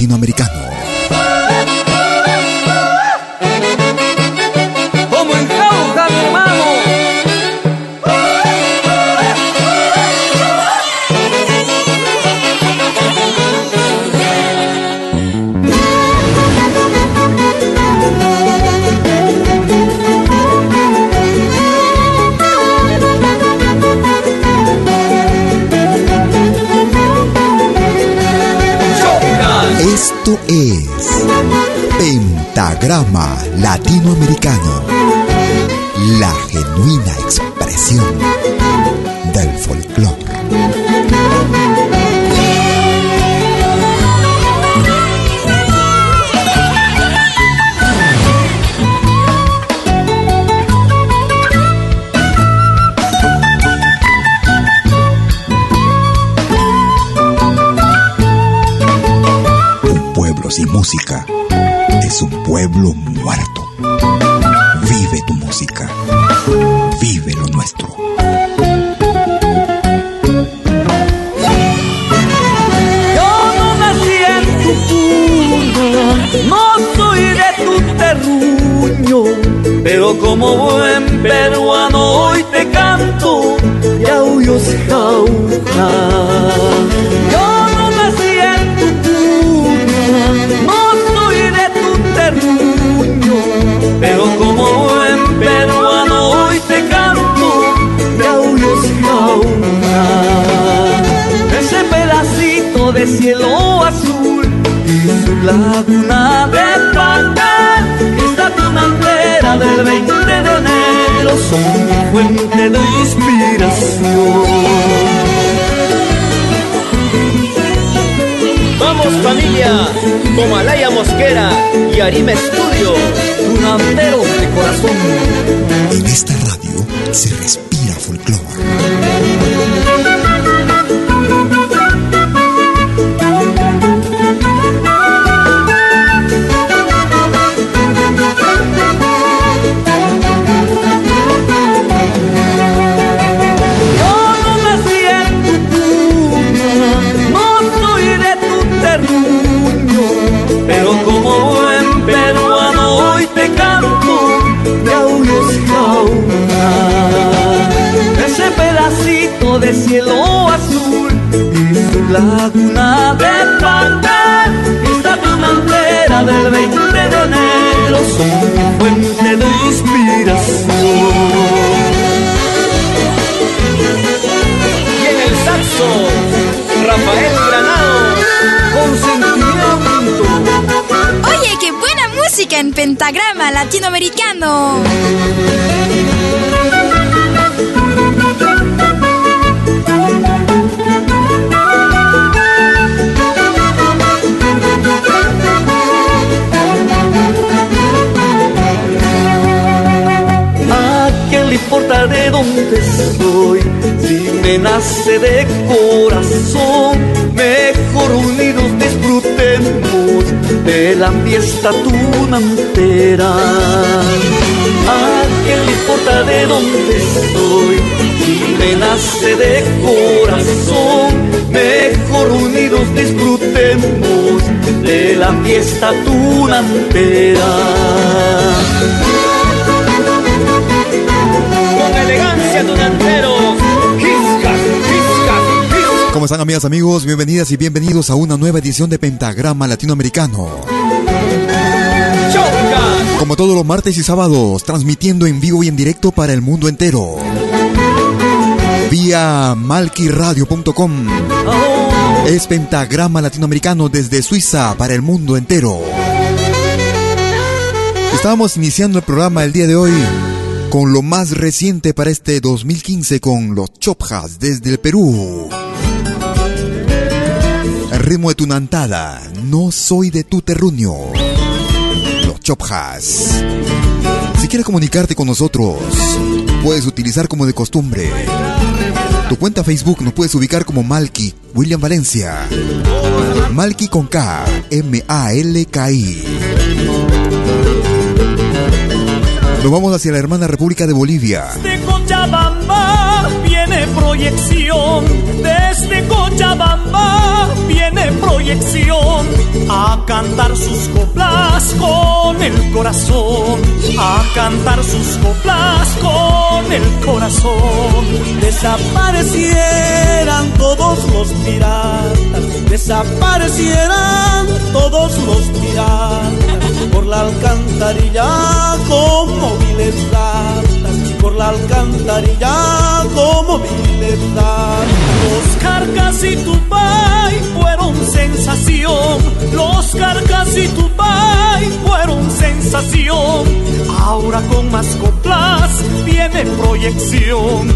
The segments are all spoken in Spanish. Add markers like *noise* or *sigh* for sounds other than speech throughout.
Latinoamericano. Es Pentagrama Latinoamericano, la genuina expresión pueblo muerto. Vive tu música. Vive lo nuestro. Yo no nací en tu cuna, no soy de tu terruño, pero como buen peruano hoy te canto yauyos jauja. Son mi fuente de inspiración Vamos familia, como Alaya Mosquera y Arima Estudio. curanderos de corazón En esta radio se respira pentagrama latinoamericano. importa de dónde soy, si me nace de corazón de la fiesta tunantera. ¿A qué le importa de dónde estoy? Si me nace de corazón, mejor unidos disfrutemos de la fiesta tunantera. Con elegancia tunantero amigas, amigos? Bienvenidas y bienvenidos a una nueva edición de Pentagrama Latinoamericano. Como todos los martes y sábados, transmitiendo en vivo y en directo para el mundo entero. Vía malquiradio.com. Es Pentagrama Latinoamericano desde Suiza para el mundo entero. Estamos iniciando el programa el día de hoy con lo más reciente para este 2015 con los Chopjas desde el Perú ritmo de tu nantada, no soy de tu terruño. Los Chopjas. Si quieres comunicarte con nosotros, puedes utilizar como de costumbre. Tu cuenta Facebook nos puedes ubicar como Malky William Valencia. Malky con K, M-A-L-K-I. Nos vamos hacia la hermana República de Bolivia. Desde Cochabamba viene proyección. Desde Cochabamba viene proyección. A cantar sus coplas con el corazón. A cantar sus coplas con el corazón. Desaparecieran todos los piratas. Desaparecieran todos los piratas. Por la alcantarilla como viles ratas, la alcantarilla como ratas. Los carcas y Tupay fueron sensación, los carcas y Tupay fueron sensación. Ahora con más coplas viene proyección,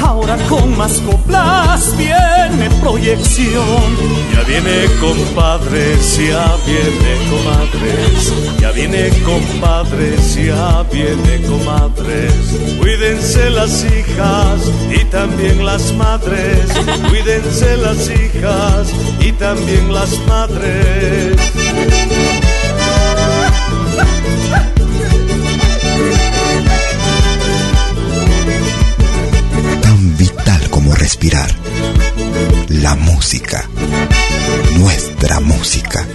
ahora con más coplas viene proyección. Ya viene compadres, ya viene comadres, ya viene compadres, ya viene comadres. Cuídense las hijas y también las madres, *laughs* cuídense las hijas y también las madres. Tan vital como respirar. La música. Nuestra música.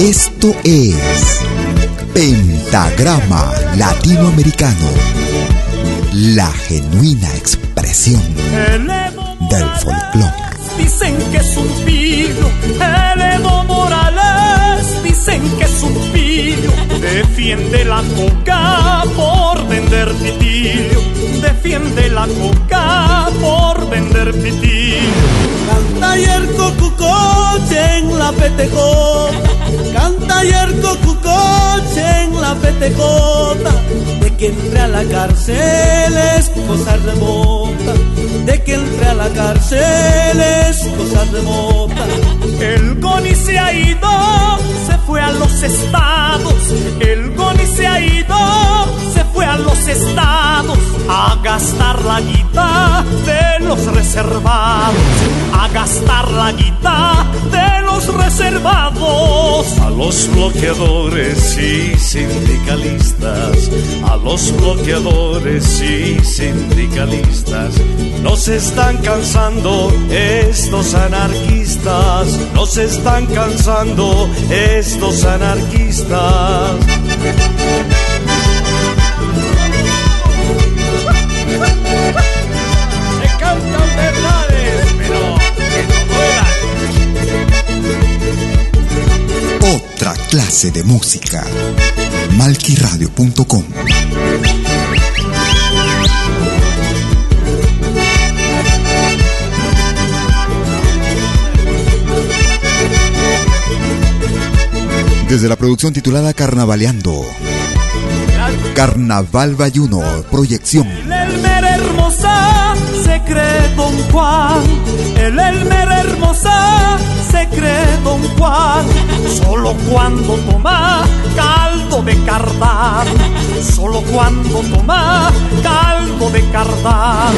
Esto es Pentagrama Latinoamericano. La genuina expresión del folclore. Dicen que es un pillo, el Edo Morales. Dicen que es un pillo, defiende la coca por vender pitillo. Defiende la coca por vender pitillo. Canta yerco cucoche en la petejota. Canta yerco cucoche en la petejota. De que entre a la cárcel es cosa remota. De que entre a la cárcel es cosa remota. El Goni se ha ido, se fue a los estados. El Goni se ha ido, fue a los estados a gastar la guita de los reservados. A gastar la guita de los reservados. A los bloqueadores y sindicalistas, a los bloqueadores y sindicalistas, nos están cansando estos anarquistas, nos están cansando estos anarquistas. Clase de música. Malquiradio.com Desde la producción titulada Carnavaleando. Carnaval Bayuno, proyección. Cree Don Juan, el Elmer hermosa se cree Don Juan, solo cuando toma caldo de cardán, solo cuando toma caldo de cardán.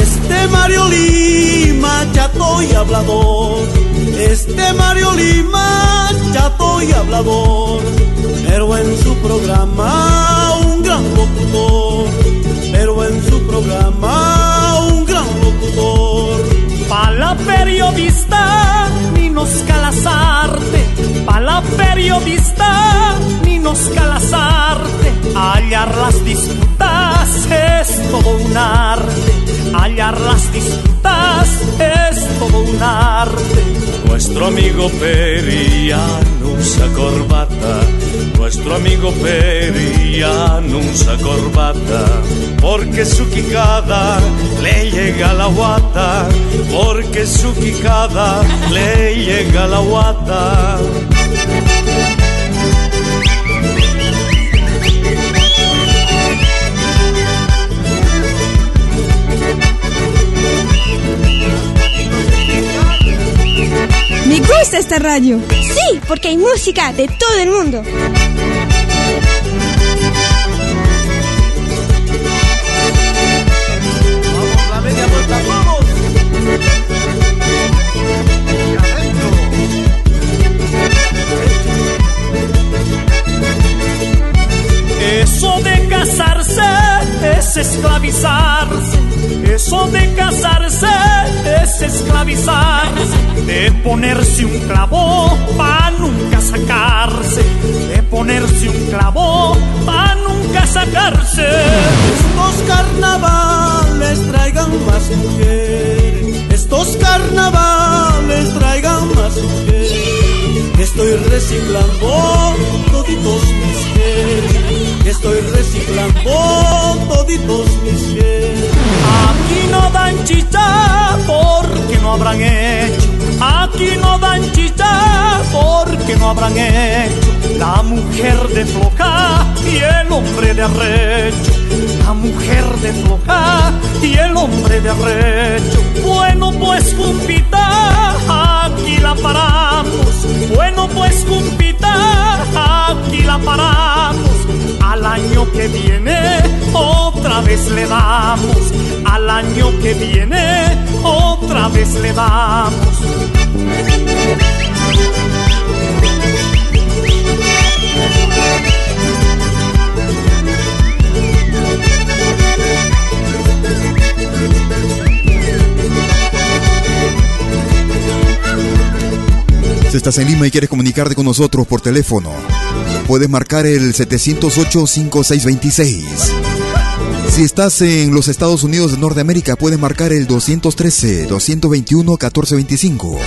Este Mario Lima, chato y hablador, este Mario Lima, chato y hablador, pero en su programa un gran locutor, pero en su programa locutor. Pa' la periodista Ninos Calazarte, pa' la periodista Ninos Calazarte, hallar las disputas es todo un arte, hallar las disputas es todo un arte. Nuestro amigo Periano usa corbata, nuestro amigo Periano usa corbata, porque su quijada le llega la guata, porque su quijada le llega la guata. Me gusta esta radio. Sí, porque hay música de todo el mundo. Vamos, la media vuelta, vamos. Eso de casarse es esclavizarse. Eso de casarse es esclavizarse. De ponerse un clavo pa' nunca sacarse. De ponerse un clavo pa' nunca sacarse. Estos carnavales traigan más mujeres. Estos carnavales traigan más mujeres. Estoy reciclando toditos mis genes. Estoy reciclando toditos mis genes. Aquí no dan chicha porque no habrán hecho. Aquí no dan chicha porque no habrán hecho. La mujer de floja y el hombre de arrecho. La mujer de floja y el hombre de arrecho. Bueno pues cumpita, aquí la paramos. Bueno pues cumpita, aquí la paramos. Al año que viene otra vez le damos. Al año que viene otra vez le damos. Si estás en Lima y quieres comunicarte con nosotros por teléfono, puedes marcar el 708-5626. Si estás en los Estados Unidos de Norteamérica, puedes marcar el 213-221-1425.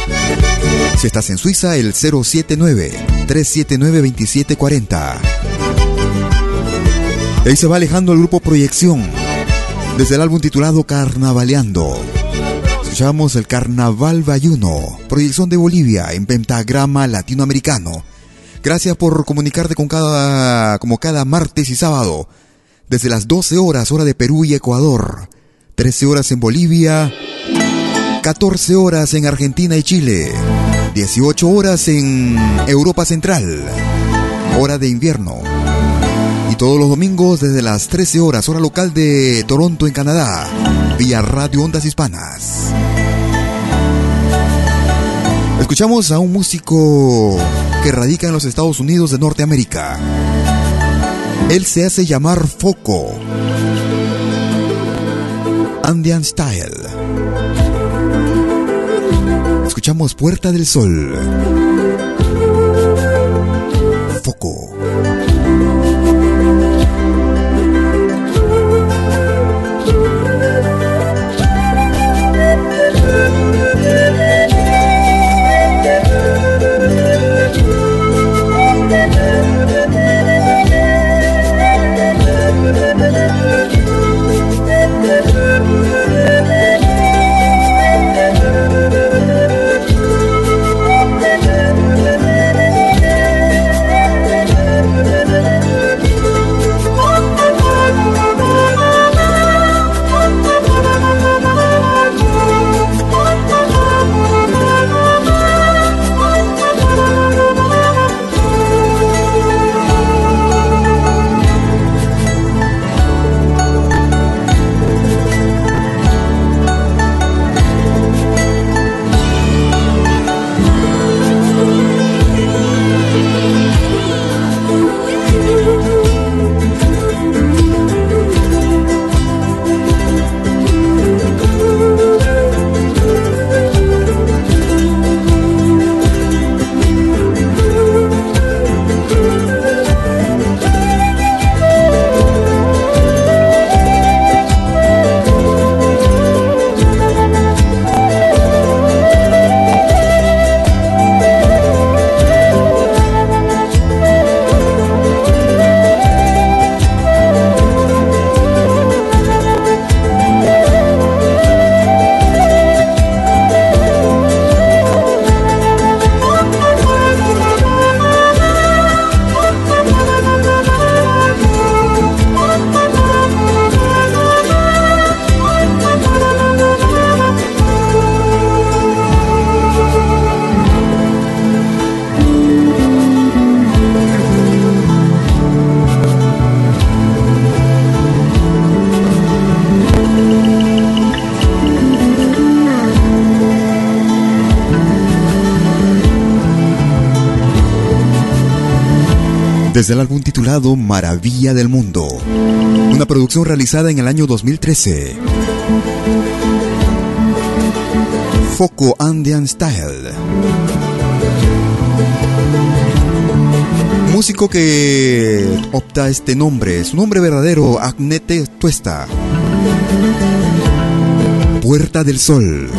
Si estás en Suiza, el 079-379-2740. Ahí se va alejando el grupo Proyección, desde el álbum titulado Carnavaleando. Escuchamos el Carnaval Bayuno, proyección de Bolivia en pentagrama latinoamericano. Gracias por comunicarte con cada, como cada martes y sábado, desde las 12 horas, hora de Perú y Ecuador, 13 horas en Bolivia, 14 horas en Argentina y Chile, 18 horas en Europa Central, hora de invierno. Y todos los domingos desde las 13 horas, hora local de Toronto en Canadá, vía Radio Ondas Hispanas. Escuchamos a un músico que radica en los Estados Unidos de Norteamérica. Él se hace llamar Foco. Andean Style. Escuchamos Puerta del Sol. Desde el álbum titulado Maravilla del Mundo, una producción realizada en el año 2013. Foco Andean Style. Músico que opta este nombre, su nombre verdadero, Agnete Tuesta. Puerta del Sol.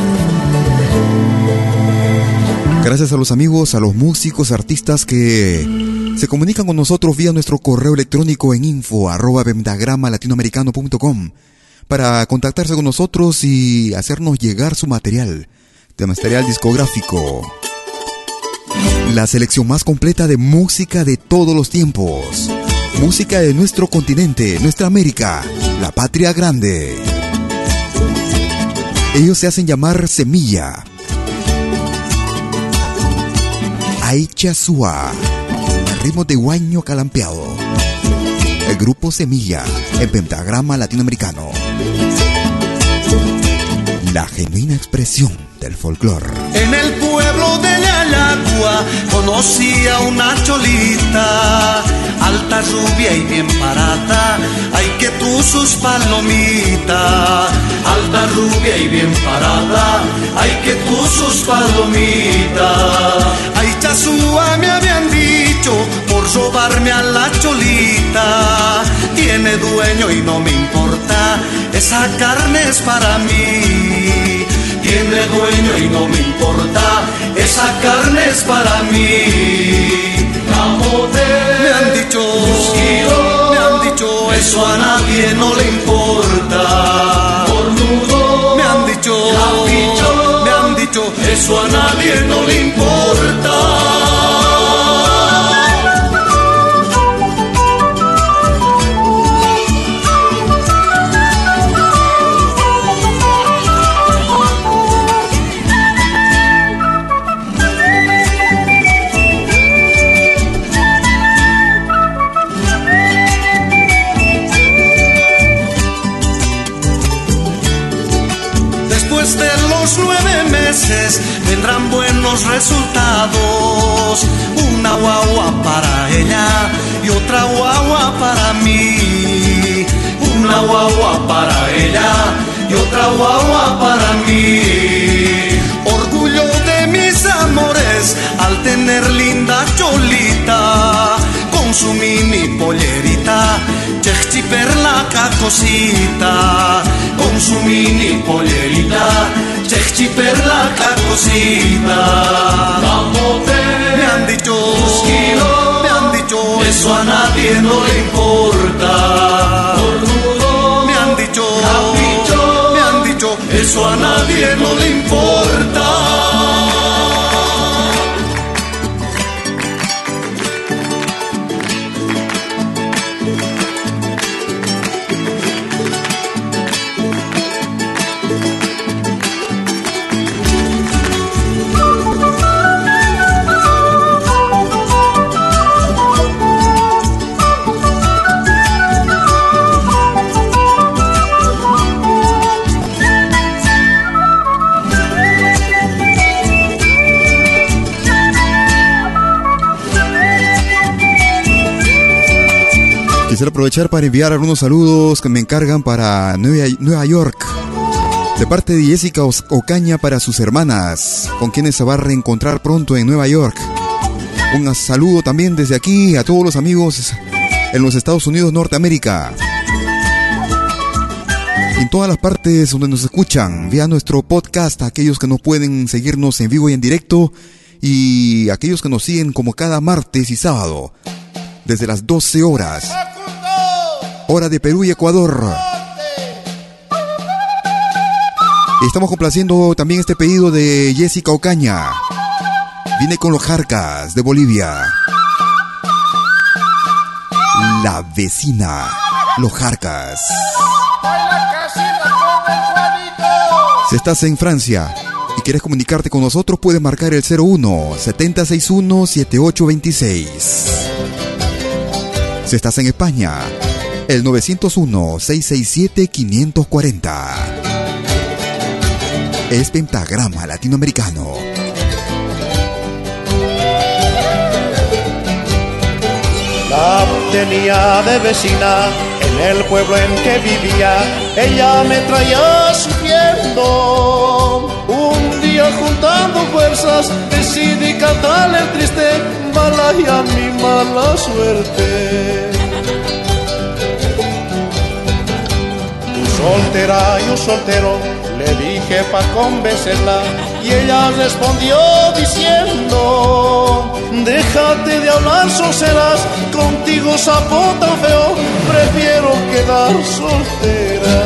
Gracias a los amigos, a los músicos, artistas que se comunican con nosotros vía nuestro correo electrónico en info para contactarse con nosotros y hacernos llegar su material, de material discográfico. La selección más completa de música de todos los tiempos. Música de nuestro continente, nuestra América, la patria grande. Ellos se hacen llamar Semilla. Aicha Sua, ritmo de guaño calampeado. El grupo Semilla, en pentagrama latinoamericano. La genuina expresión del folclore. En el pueblo de Yayagua conocí a una cholita, alta, rubia y bien parada. Ay, que tú sus palomitas, alta, rubia y bien parada. Ay, que tú sus palomitas. Ay, chasúa me habían dicho por robarme a la cholita. Tiene dueño y no me importa, esa carne es para mí tiene dueño y no me importa, esa carne es para mí. Camote, me han dicho, me han dicho, eso a nadie no le importa. Cornudo, me han dicho, me han dicho, eso a nadie no le importa. Para ella y otra guagua para mí. Una guagua para ella y otra guagua para mí. Orgullo de mis amores al tener linda cholita con su mini pollerita, chechchi perla cacosita, con su mini pollerita, chechchi perla cacosita. Me a nadie no le importa. Me han dicho, me han dicho, eso a nadie no le importa. Quisiera aprovechar para enviar algunos saludos que me encargan para Nueva York. De parte de Jessica Ocaña para sus hermanas, con quienes se va a reencontrar pronto en Nueva York. Un saludo también desde aquí a todos los amigos en los Estados Unidos Norteamérica. En todas las partes donde nos escuchan, vía nuestro podcast, aquellos que no pueden seguirnos en vivo y en directo, y aquellos que nos siguen como cada martes y sábado, desde las 12 horas hora de Perú y Ecuador. Estamos complaciendo también este pedido de Jessica Ocaña. Viene con los Jarcas de Bolivia. La vecina, los Jarcas. Si estás en Francia y quieres comunicarte con nosotros, puedes marcar el 01 761 7826. Si estás en España, el 901-667-540. Es Pentagrama Latinoamericano. La tenía de vecina en el pueblo en que vivía, ella me traía sufriendo. Un día juntando fuerzas decidí cantarle el triste y a mi mala suerte. Soltera, yo soltero, le dije pa' convencerla y ella respondió diciendo, déjate de hablar soseras, contigo sapo tan feo, prefiero quedar soltera.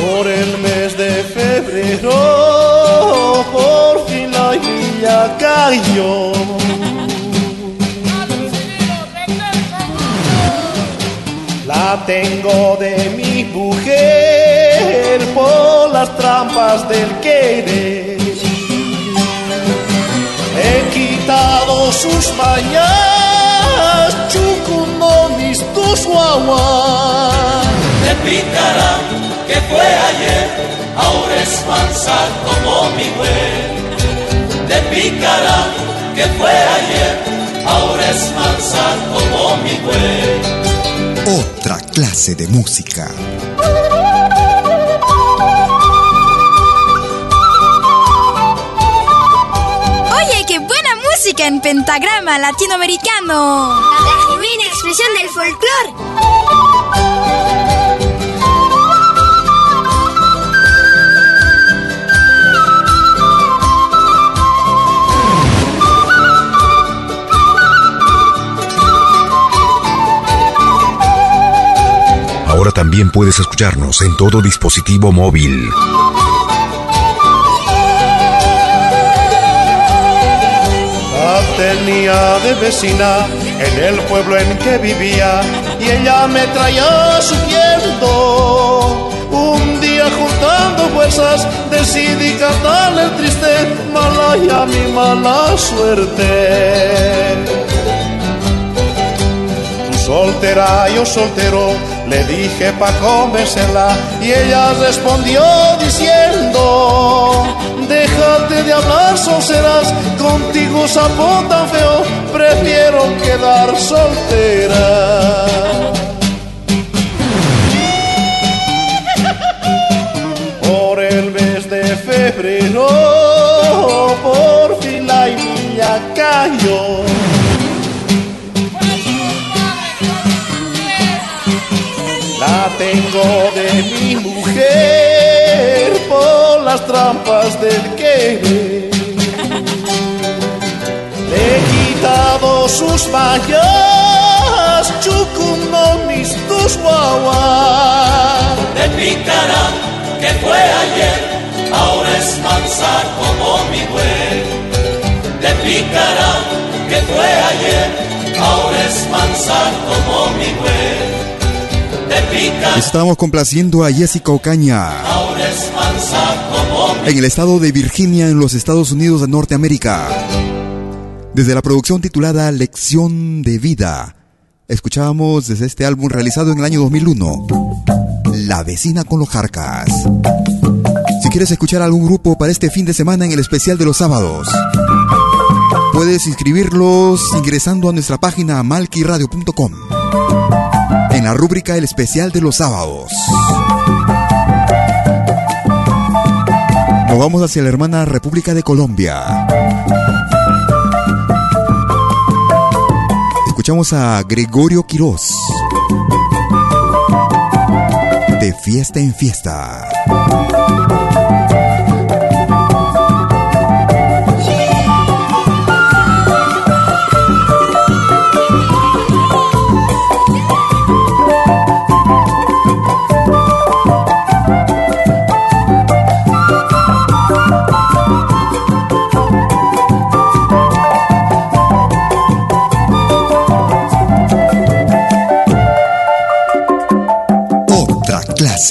Por el mes de febrero, por fin la niña cayó. Tengo de mi mujer por las trampas del querer. He quitado sus mañas, chucunonis, tus guaguas. Te picará que fue ayer, ahora es mansa como mi güey. Te picará que fue ayer, ahora es mansa como mi güey otra clase de música. Oye, qué buena música en pentagrama latinoamericano. La genuina expresión del folclore. También puedes escucharnos en todo dispositivo móvil. Tenía de vecina en el pueblo en que vivía y ella me traía sufriendo. Un día juntando fuerzas decidí cantarle el triste malaya mi mala suerte soltera, yo soltero, le dije pa' convencerla y ella respondió diciendo, déjate de hablar sonceras, contigo sapo tan feo, prefiero quedar soltera. Por el mes de febrero, por fin la niña cayó. Tengo de mi mujer por las trampas del que Le he quitado sus mallas, mis tus guaguas. De picará que fue ayer, ahora es mansa como mi güey. De picará que fue ayer, ahora es mansa como mi güey. Estamos complaciendo a Jessica Ocaña. En el estado de Virginia, en los Estados Unidos de Norteamérica. Desde la producción titulada Lección de Vida, escuchábamos desde este álbum realizado en el año 2001, La vecina con los jarcas. Si quieres escuchar algún grupo para este fin de semana en el especial de los sábados, puedes inscribirlos ingresando a nuestra página malquiradio.com en la rúbrica El especial de los sábados. Nos vamos hacia la hermana República de Colombia. Escuchamos a Gregorio Quirós. De fiesta en fiesta.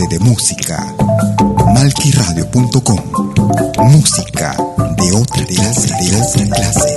De música. Malquiradio.com Música de otra clase, de otra clase,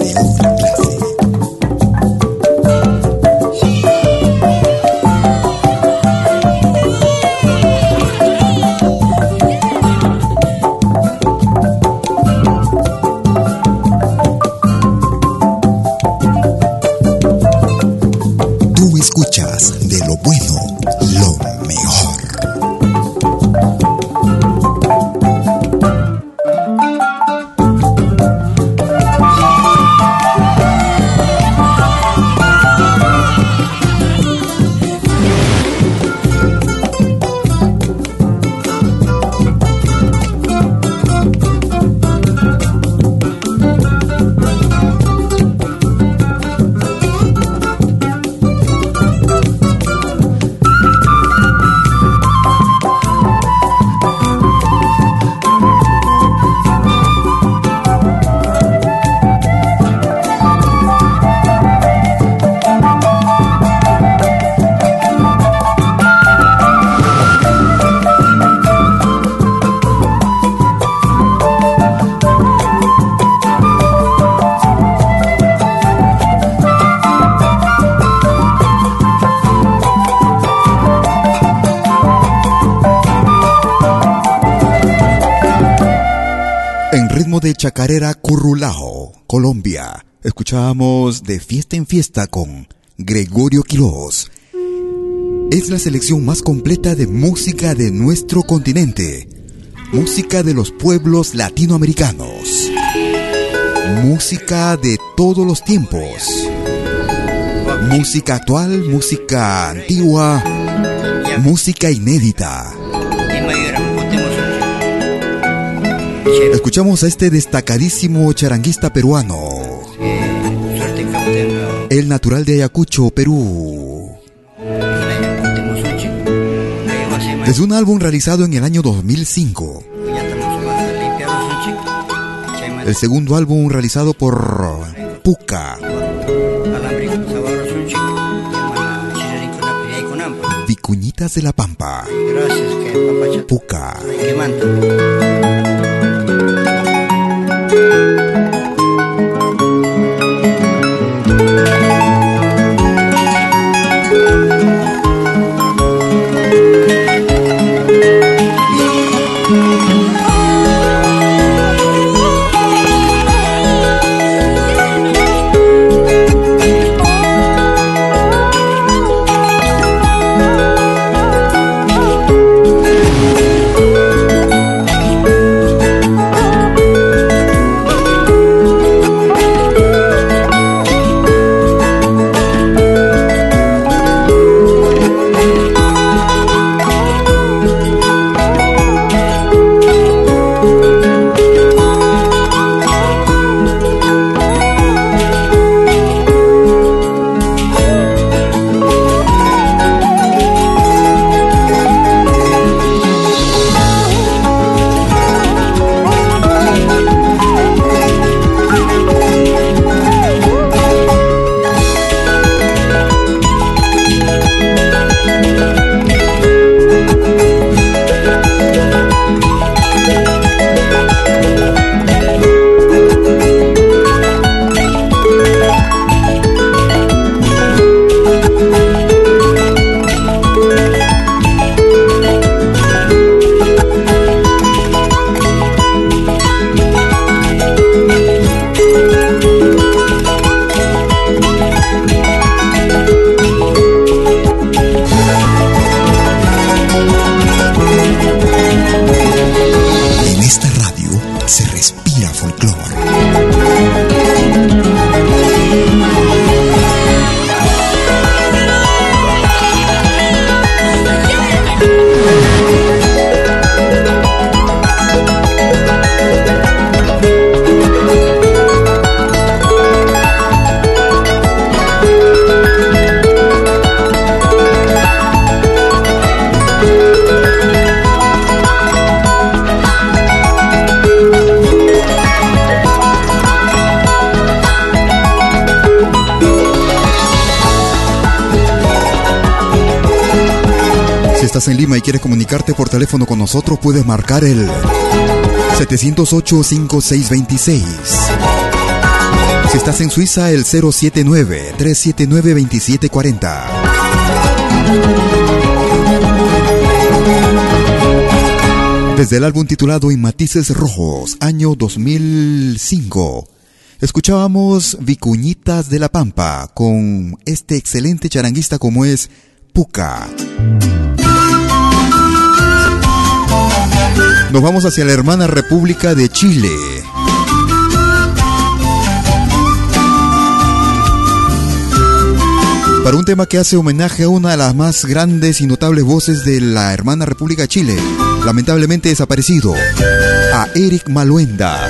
Chacarera Currulao, Colombia. Escuchábamos de fiesta en fiesta con Gregorio Quiroz. Es la selección más completa de música de nuestro continente. Música de los pueblos latinoamericanos. Música de todos los tiempos. Música actual, música antigua, música inédita. Escuchamos a este destacadísimo charanguista peruano. El natural de Ayacucho, Perú. Desde un álbum realizado en el año 2005. El segundo álbum realizado por Puka. Vicuñitas de la Pampa. Gracias, En Lima y quieres comunicarte por teléfono con nosotros, puedes marcar el 708-5626. Si estás en Suiza, el 079-379-2740. Desde el álbum titulado En Matices Rojos, año 2005, escuchábamos Vicuñitas de la Pampa con este excelente charanguista como es Puca. Nos vamos hacia la hermana República de Chile. Para un tema que hace homenaje a una de las más grandes y notables voces de la hermana República de Chile, lamentablemente desaparecido, a Eric Maluenda.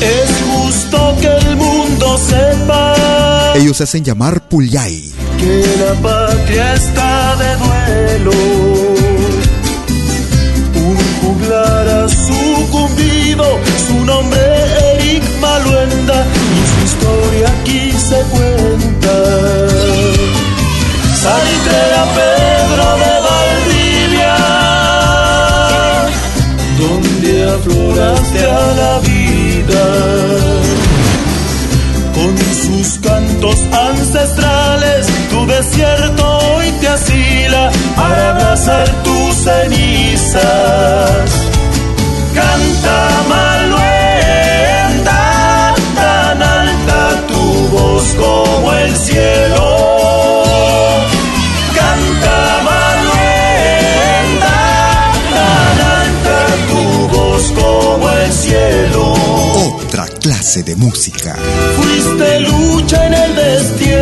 Es justo que el mundo sepa. Ellos se hacen llamar Puyay. Que la patria está de duelo su nombre Eric Maluenda y su historia aquí se cuenta. Salitre a Pedro de Valdivia, donde afloraste a la vida. Con sus cantos ancestrales, tu desierto hoy te asila para abrazar tus cenizas. Clase de música. Fuiste lucha en el destierro.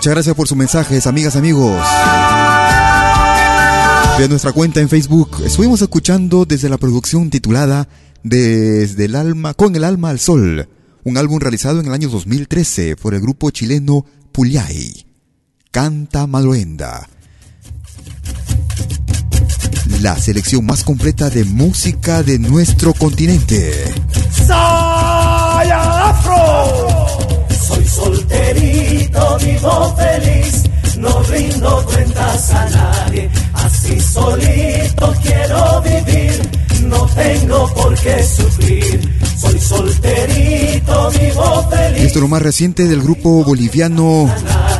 Muchas gracias por sus mensajes, amigas, amigos. De nuestra cuenta en Facebook, estuvimos escuchando desde la producción titulada Desde el alma, con el alma al sol, un álbum realizado en el año 2013 por el grupo chileno Puyay. Canta Maluenda. La selección más completa de música de nuestro continente. Saya Afro. Soy solterito, vivo feliz, no rindo cuentas a nadie. Así solito quiero vivir, no tengo por qué sufrir. Soy solterito, vivo feliz. Esto es lo más reciente del grupo boliviano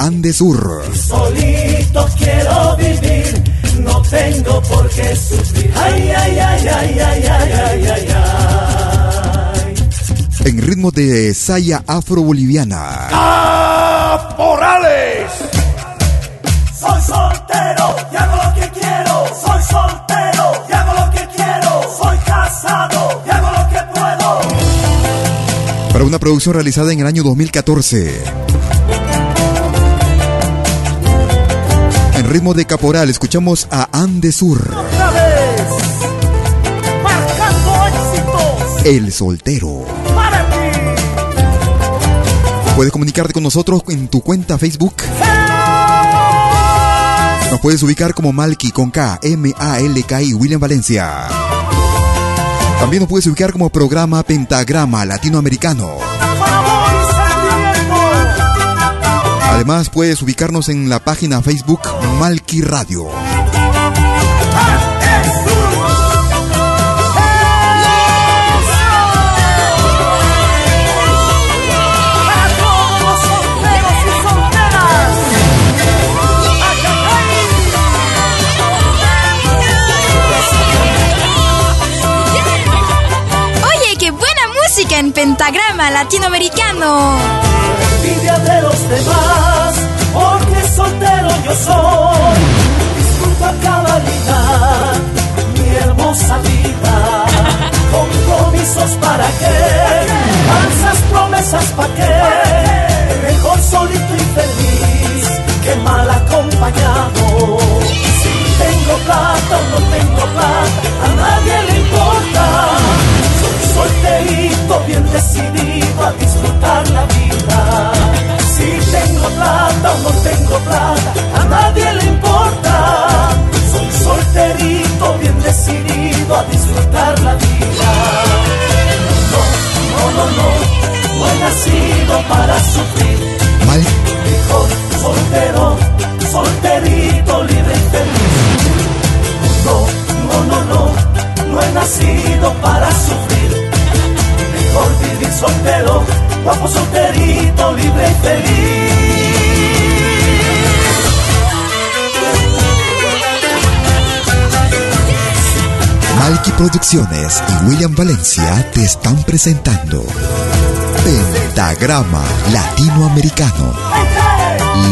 Andesur. Solito quiero vivir, no tengo por qué sufrir. Ay, ay, ay, ay, ay, ay, ay. ay. En ritmo de saya afro-boliviana. Caporales. Soy soltero y hago lo que quiero. Soy soltero y hago lo que quiero. Soy casado y hago lo que puedo. Para una producción realizada en el año 2014. En ritmo de caporal escuchamos a Andesur, Otra vez. Marcando éxitos el soltero. Puedes comunicarte con nosotros en tu cuenta Facebook. Nos puedes ubicar como Malky con K, M-A-L-K-I, William Valencia. También nos puedes ubicar como programa Pentagrama Latinoamericano. Además, puedes ubicarnos en la página Facebook Malky Radio. En pentagrama latinoamericano. Envidia de los demás, porque soltero yo soy. Disfruto a cabalidad mi hermosa vida. *laughs* Compromisos para qué, falsas promesas para qué. Mejor solito y feliz que mal acompañado. Si tengo plata o no tengo plata, a nadie le importa solterito, bien decidido a disfrutar la vida. Si tengo plata o no tengo plata, a nadie le importa. Soy solterito, bien decidido a disfrutar la vida. No, no, no, no, no he nacido para sufrir. Mal. Soltero, solterito, libre y feliz. No, no, no, no, no he nacido para sufrir. Mejor vivir soltero, guapo solterito, libre y feliz. Malky Producciones y William Valencia te están presentando Pentagrama Latinoamericano,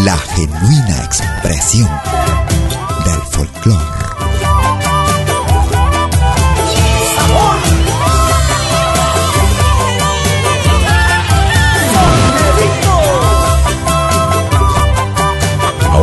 la genuina expresión del folclore.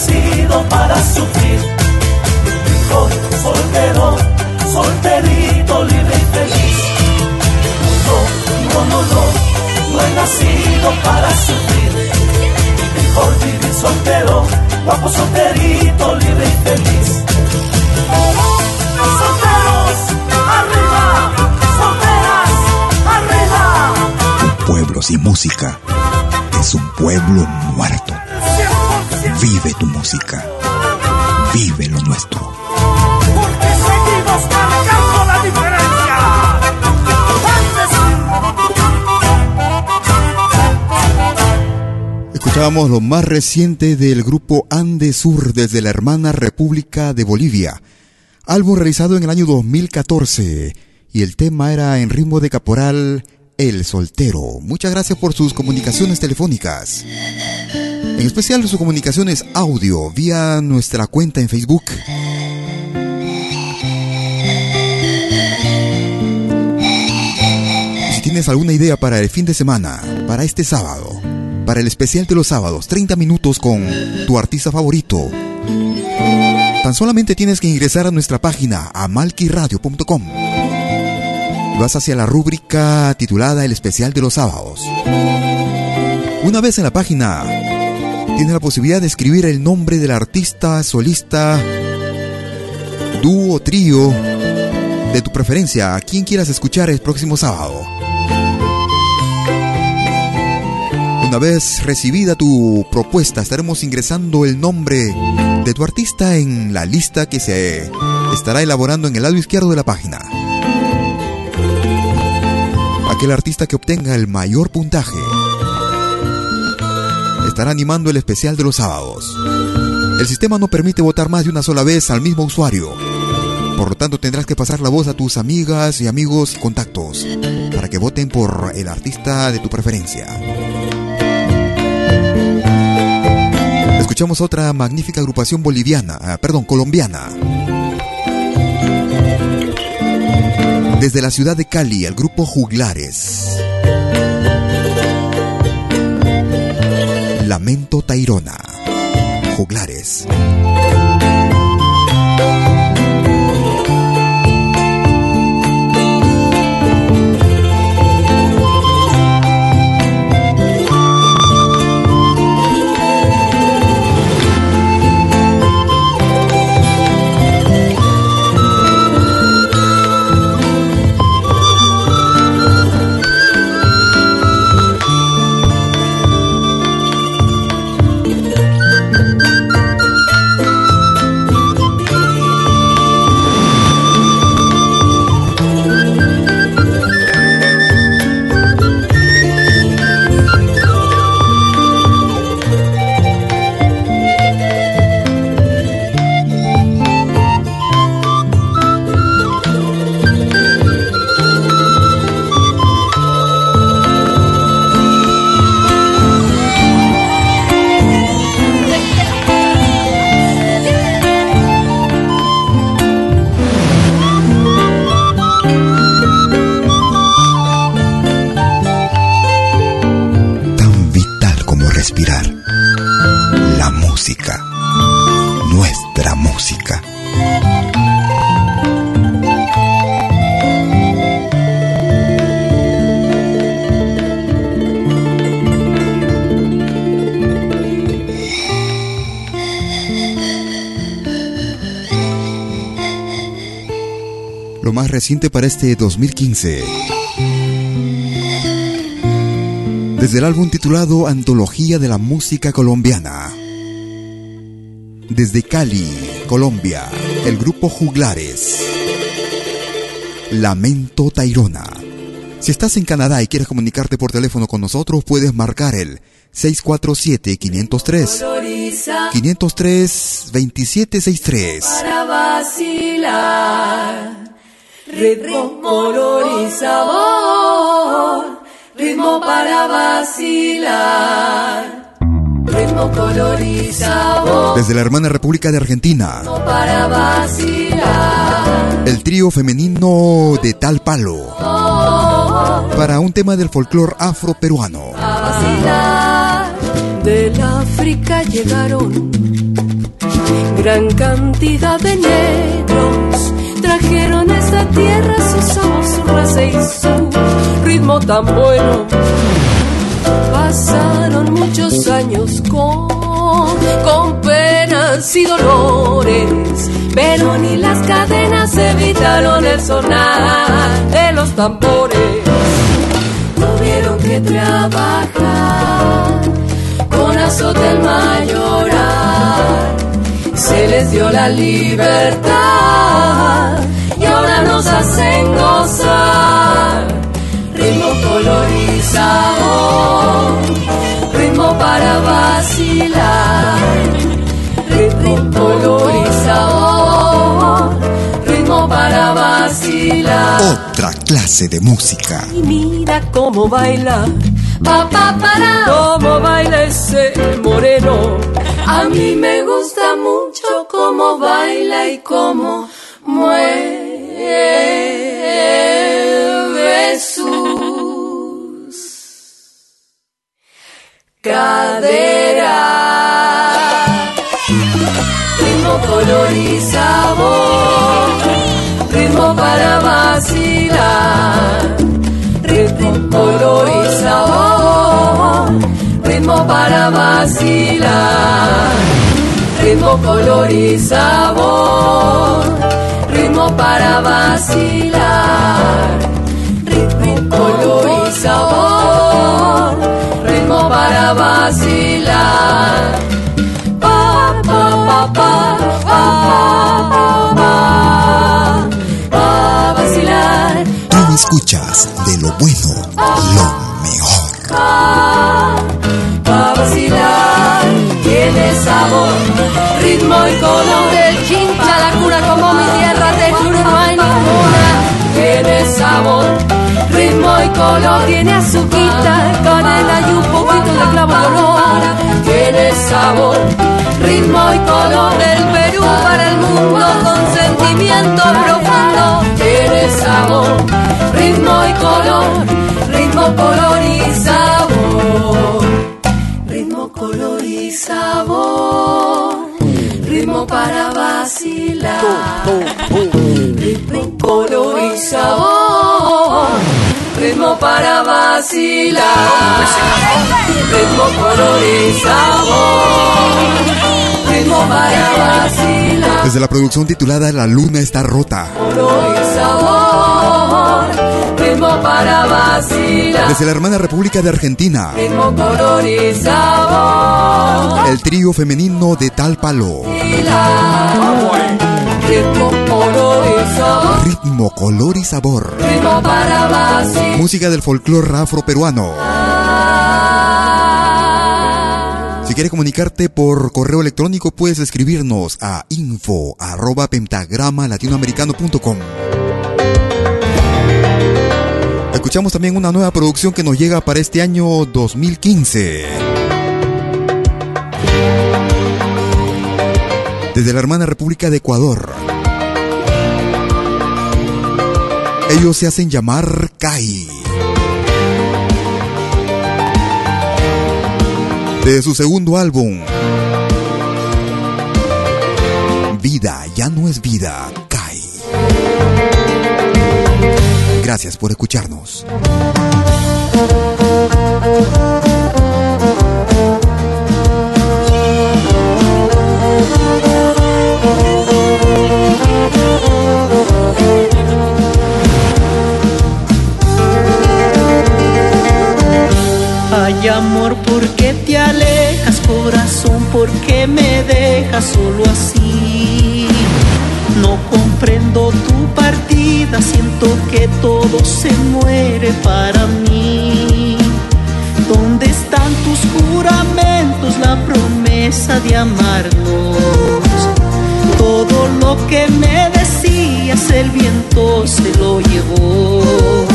Nacido para sufrir. Mejor soltero, solterito, libre y feliz. No, no, no, no, no he nacido para sufrir. Mejor vivir soltero, guapo solterito, libre y feliz. Pueblo sin música es un pueblo muerto. Vive tu música. Vive lo nuestro. Porque seguimos marcando la diferencia. Escuchábamos lo más reciente del grupo Ande Sur desde la hermana República de Bolivia. Álbum realizado en el año 2014 y el tema era en ritmo de caporal El Soltero. Muchas gracias por sus comunicaciones telefónicas. En especial sus comunicaciones audio vía nuestra cuenta en Facebook. Si tienes alguna idea para el fin de semana, para este sábado, para el especial de los sábados, 30 minutos con tu artista favorito, tan solamente tienes que ingresar a nuestra página amalquiradio.com. Vas hacia la rúbrica titulada El especial de los sábados. Una vez en la página, tienes la posibilidad de escribir el nombre del artista, solista, dúo, trío, de tu preferencia, a quien quieras escuchar el próximo sábado. Una vez recibida tu propuesta, estaremos ingresando el nombre de tu artista en la lista que se estará elaborando en el lado izquierdo de la página. Aquel artista que obtenga el mayor puntaje estará animando el especial de los sábados. El sistema no permite votar más de una sola vez al mismo usuario. Por lo tanto, tendrás que pasar la voz a tus amigas y amigos y contactos para que voten por el artista de tu preferencia. Escuchamos otra magnífica agrupación boliviana, ah, perdón, colombiana. Desde la ciudad de Cali, el grupo Juglares. Lamento Tairona. Juglares. Reciente para este 2015. Desde el álbum titulado Antología de la Música Colombiana. Desde Cali, Colombia, el grupo Juglares. Lamento Tairona. Si estás en Canadá y quieres comunicarte por teléfono con nosotros, puedes marcar el 647-503. 503-2763. Para ritmo, color y sabor, ritmo para vacilar. Ritmo, color y sabor. Desde la hermana República de Argentina. Ritmo para vacilar. El trío femenino de tal palo. Para un tema del folclore afro-peruano. Del África llegaron gran cantidad de negros. Trajeron a esta tierra su sabor, su raza y su ritmo tan bueno. Pasaron muchos años con, con penas y dolores, pero ni las cadenas evitaron el sonar de los tambores. Tuvieron que trabajar con azote el mayoral, se les dio la libertad nos hacen gozar ritmo, color y sabor, ritmo para vacilar, ritmo, color y sabor, ritmo para vacilar. Otra clase de música. Y mira cómo baila, pa pa para, cómo baila ese moreno. A mí me gusta mucho cómo baila y cómo mueve caderas. Ritmo, color y sabor, ritmo para vacilar. Ritmo, color y sabor, ritmo para vacilar. Ritmo, color y sabor, ritmo para vacilar. Ritmo, color y sabor, para vacilar. Pa, pa, pa, pa, pa, pa, pa, vacilar. Tú escuchas de lo bueno, lo mejor. Pa, pa vacilar, tiene sabor, ritmo y color. El chincha, la cura como mi tierra, te juro no hay ninguna. Tiene sabor, color. Tiene azuquita, canela y un poquito de clavo de olor. Tiene sabor, ritmo y color. El Perú para el mundo con sentimiento profundo. Tiene sabor, ritmo y color. Ritmo, color y sabor. Ritmo, color y sabor. Ritmo para vacilar. Para vacilar. Ritmo, color y sabor. Ritmo para vacilar. Desde la producción titulada La Luna está rota. Color y sabor. Ritmo para vacilar. Desde la hermana República de Argentina. Ritmo, color y sabor. El trío femenino de tal palo. Ritmo, color y sabor. Ritmo, color y sabor. Ritmo para vacilar. Música del folclore afro-peruano. Si quieres comunicarte por correo electrónico, puedes escribirnos a info arroba pentagrama latinoamericano.com. Escuchamos también una nueva producción que nos llega para este año 2015. Desde la hermana República de Ecuador. Ellos se hacen llamar CAI. De su segundo álbum, ya no es vida, cae. Gracias por escucharnos. Ay amor, ¿por qué te alejas, corazón? ¿Por qué me dejas solo así? No comprendo tu partida, siento que todo se muere para mí. ¿Dónde están tus juramentos, la promesa de amarnos? Todo lo que me decías, el viento se lo llevó.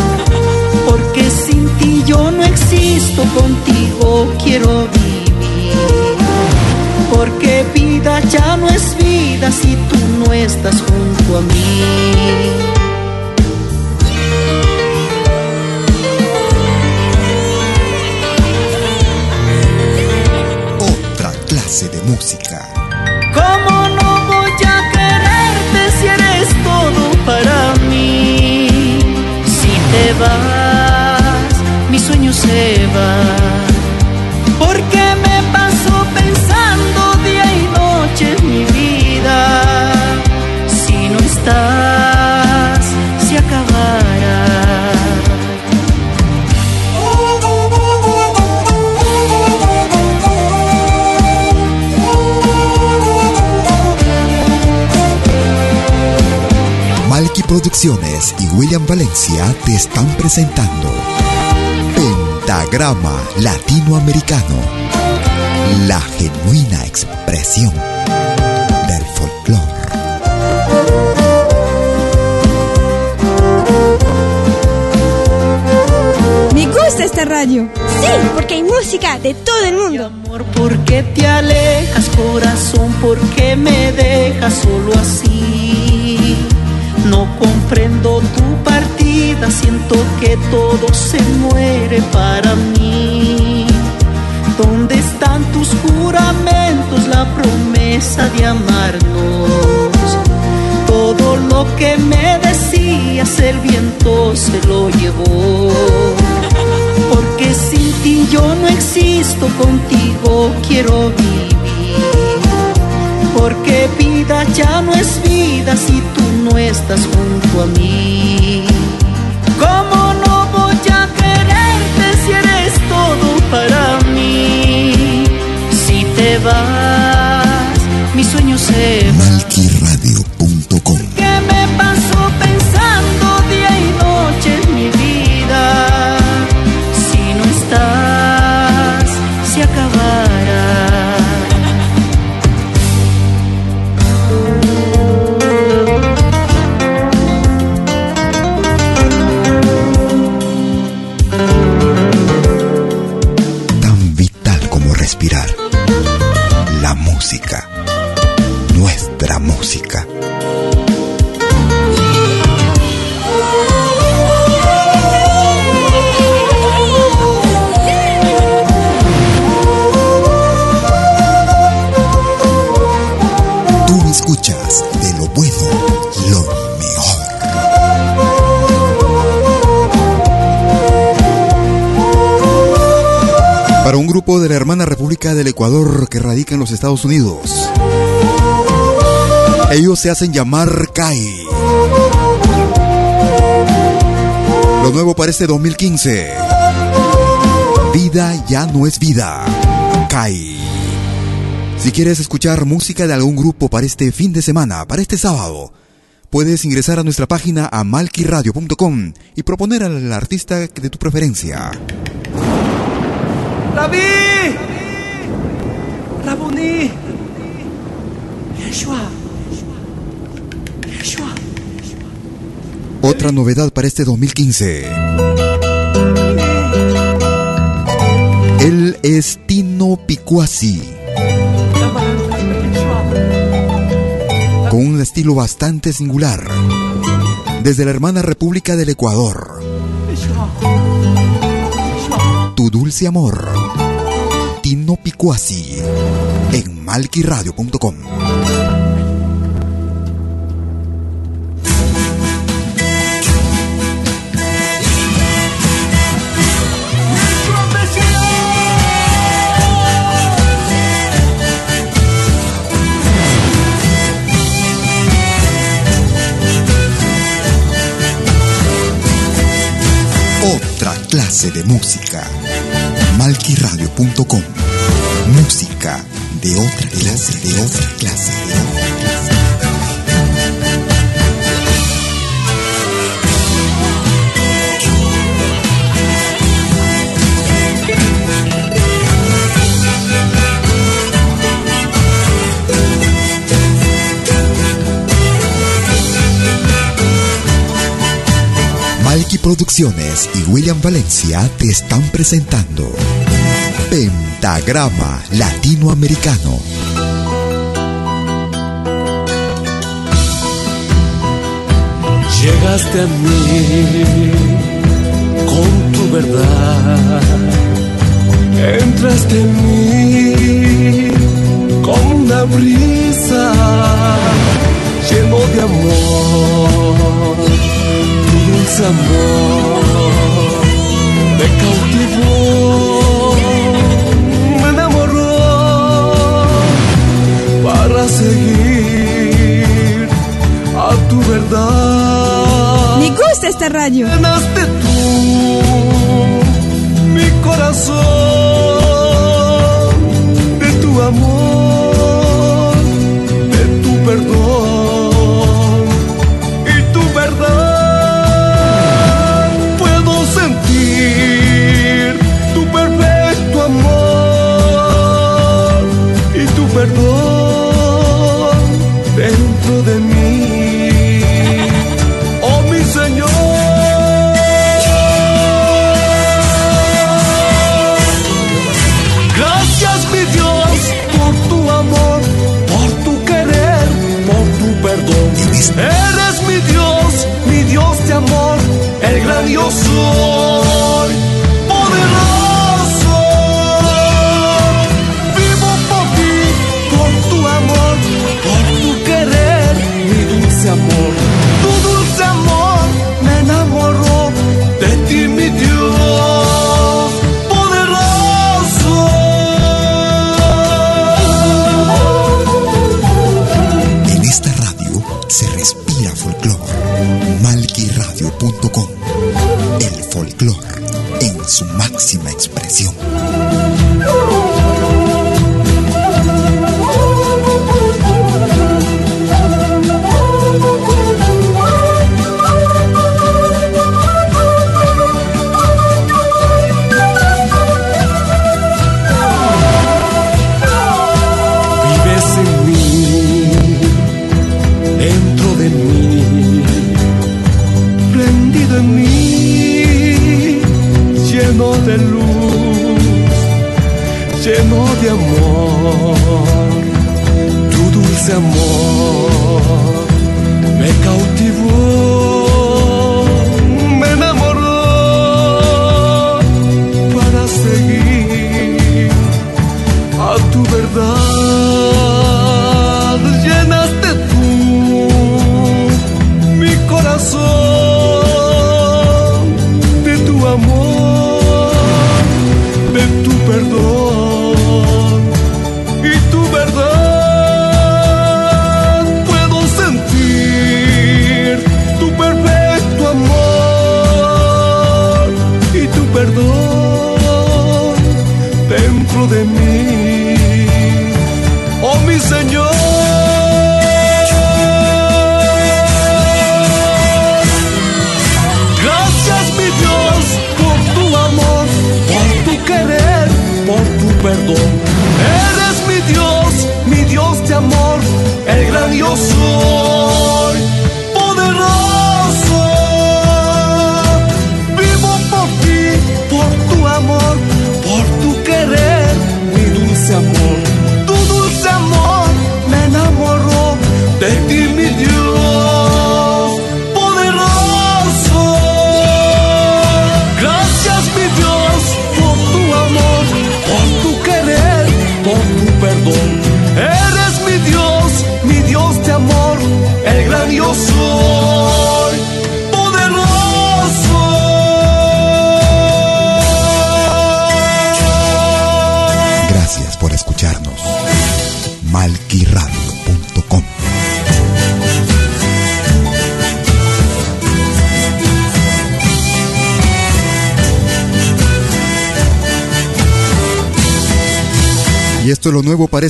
Porque sin ti yo no existo, contigo quiero vivir. Porque vida ya no es vida si tú no estás junto a mí. Otra clase de música. Producciones y William Valencia te están presentando Pentagrama Latinoamericano, la genuina expresión del folclore. Me gusta esta radio. Sí, porque hay música de todo el mundo. ¿Por qué te alejas, corazón? ¿Por qué me dejas solo así? No comprendo tu partida, siento que todo se muere para mí. ¿Dónde están tus juramentos, la promesa de amarnos? Todo lo que me decías, el viento se lo llevó. Porque sin ti yo no existo, contigo quiero vivir. Porque vida ya no es vida si no estás junto a mí. ¿Cómo no voy a quererte si eres todo para mí? Si te vas, de la hermana República del Ecuador que radica en los Estados Unidos. Ellos se hacen llamar CAI. Lo nuevo para este 2015. Vida ya no es vida. CAI. Si quieres escuchar música de algún grupo para este fin de semana, para este sábado, puedes ingresar a nuestra página a malquiradio.com y proponer al artista de tu preferencia. ¡Rabí! ¡Rabuní! Yeshua. Yeshua. Otra novedad para este 2015. El Estino Picuasi. Con un estilo bastante singular. Desde la hermana República del Ecuador. Tu dulce amor. Guillermo así en malquiradio.com. Otra clase de música. Malquiradio.com Música de otra clase, de otra clase, de otra clase. Malky Producciones y William Valencia te están presentando. Pentagrama Latinoamericano. Llegaste a mí con tu verdad. Entraste en mí con una brisa lleno de amor. Tu dulce amor me cautivó. seguir a tu verdad. Me gusta esta radio. Llenaste tú mi corazón de tu amor. sou.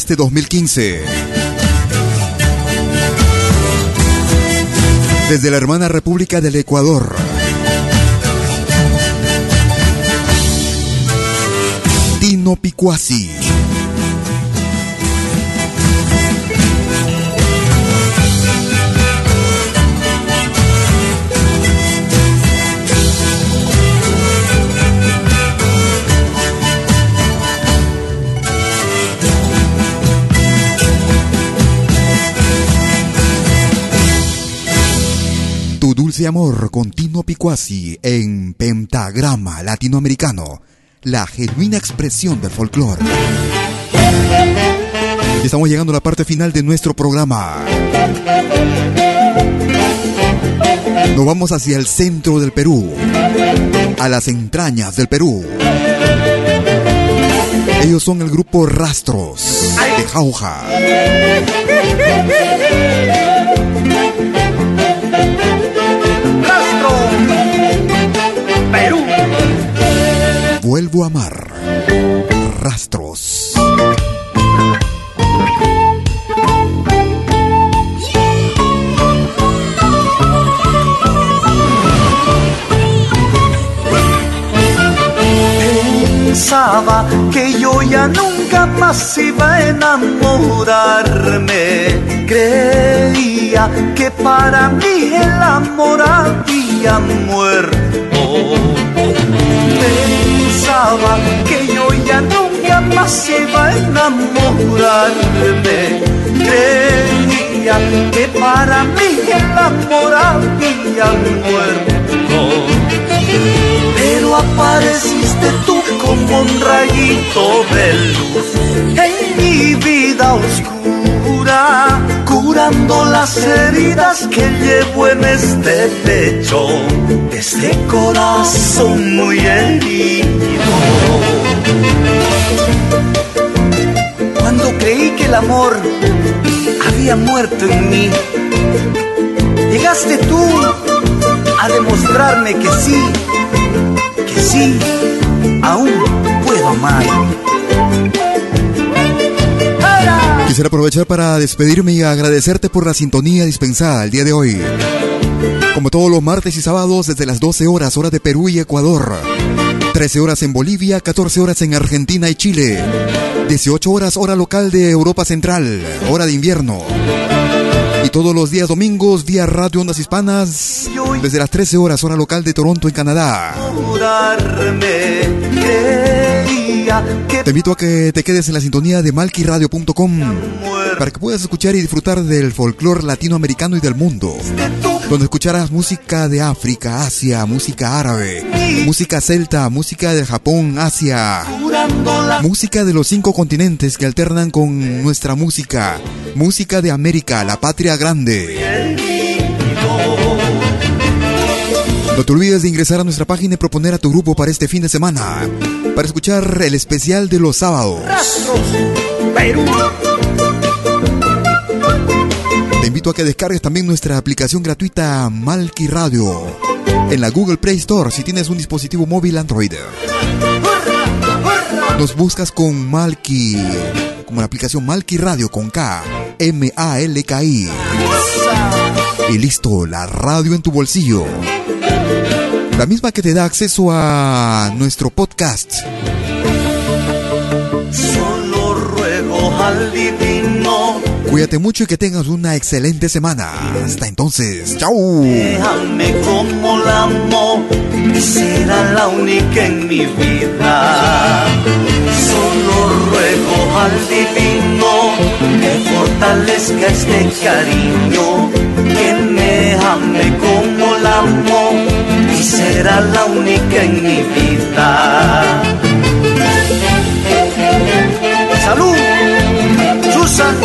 Este 2015. Desde la hermana República del Ecuador. Tino Picuasi. Dulce amor con Tino Picuasi en Pentagrama Latinoamericano, la genuina expresión del folclore. Estamos llegando a la parte final de nuestro programa. Nos vamos hacia el centro del Perú, a las entrañas del Perú. Ellos son el grupo Rastros de Jauja. Vuelvo a amar. Rastros. Pensaba que yo ya nunca más iba a enamorarme. Creía que para mí el amor había muerto. Pensaba que yo ya nunca más iba a enamorarme. Creía que para mí el amor había muerto. Pero apareciste tú como un rayito de luz en mi vida oscura, curando las heridas que llevo en este pecho, este corazón muy herido. Cuando creí que el amor había muerto en mí, llegaste tú a demostrarme que sí, que sí, aún puedo amar. Quisiera aprovechar para despedirme y agradecerte por la sintonía dispensada el día de hoy. Como todos los martes y sábados desde las 12 horas hora de Perú y Ecuador. 13 horas en Bolivia, 14 horas en Argentina y Chile. 18 horas hora local de Europa Central, hora de invierno. Y todos los días domingos, vía Radio Ondas Hispanas, desde las 13 horas hora local de Toronto en Canadá. Te invito a que te quedes en la sintonía de malquiradio.com para que puedas escuchar y disfrutar del folclore latinoamericano y del mundo. Donde escucharás música de África, Asia, música árabe, música celta, música de Japón, Asia, música de los cinco continentes que alternan con nuestra música, música de América, la patria grande. No te olvides de ingresar a nuestra página y proponer a tu grupo para este fin de semana, para escuchar el especial de los sábados. Te invito a que descargues también nuestra aplicación gratuita Malki Radio en la Google Play Store si tienes un dispositivo móvil Android. Nos buscas con Malki, como la aplicación Malki Radio con K, M-A-L-K-I. Y listo, la radio en tu bolsillo. La misma que te da acceso a nuestro podcast. Solo ruego al divino. Cuídate mucho y que tengas una excelente semana. Hasta entonces, chao. Déjame como la amo, será la única en mi vida. Solo ruego al divino que fortalezca este cariño, que me ame como la amo y será la única en mi vida. Salud, Susan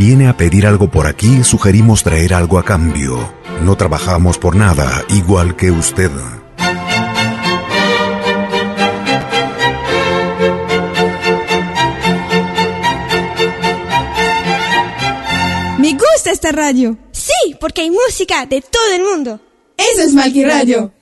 Viene a pedir algo por aquí, sugerimos traer algo a cambio. No trabajamos por nada, igual que usted. Me gusta esta radio. Sí, porque hay música de todo el mundo. Eso es Malqui Radio.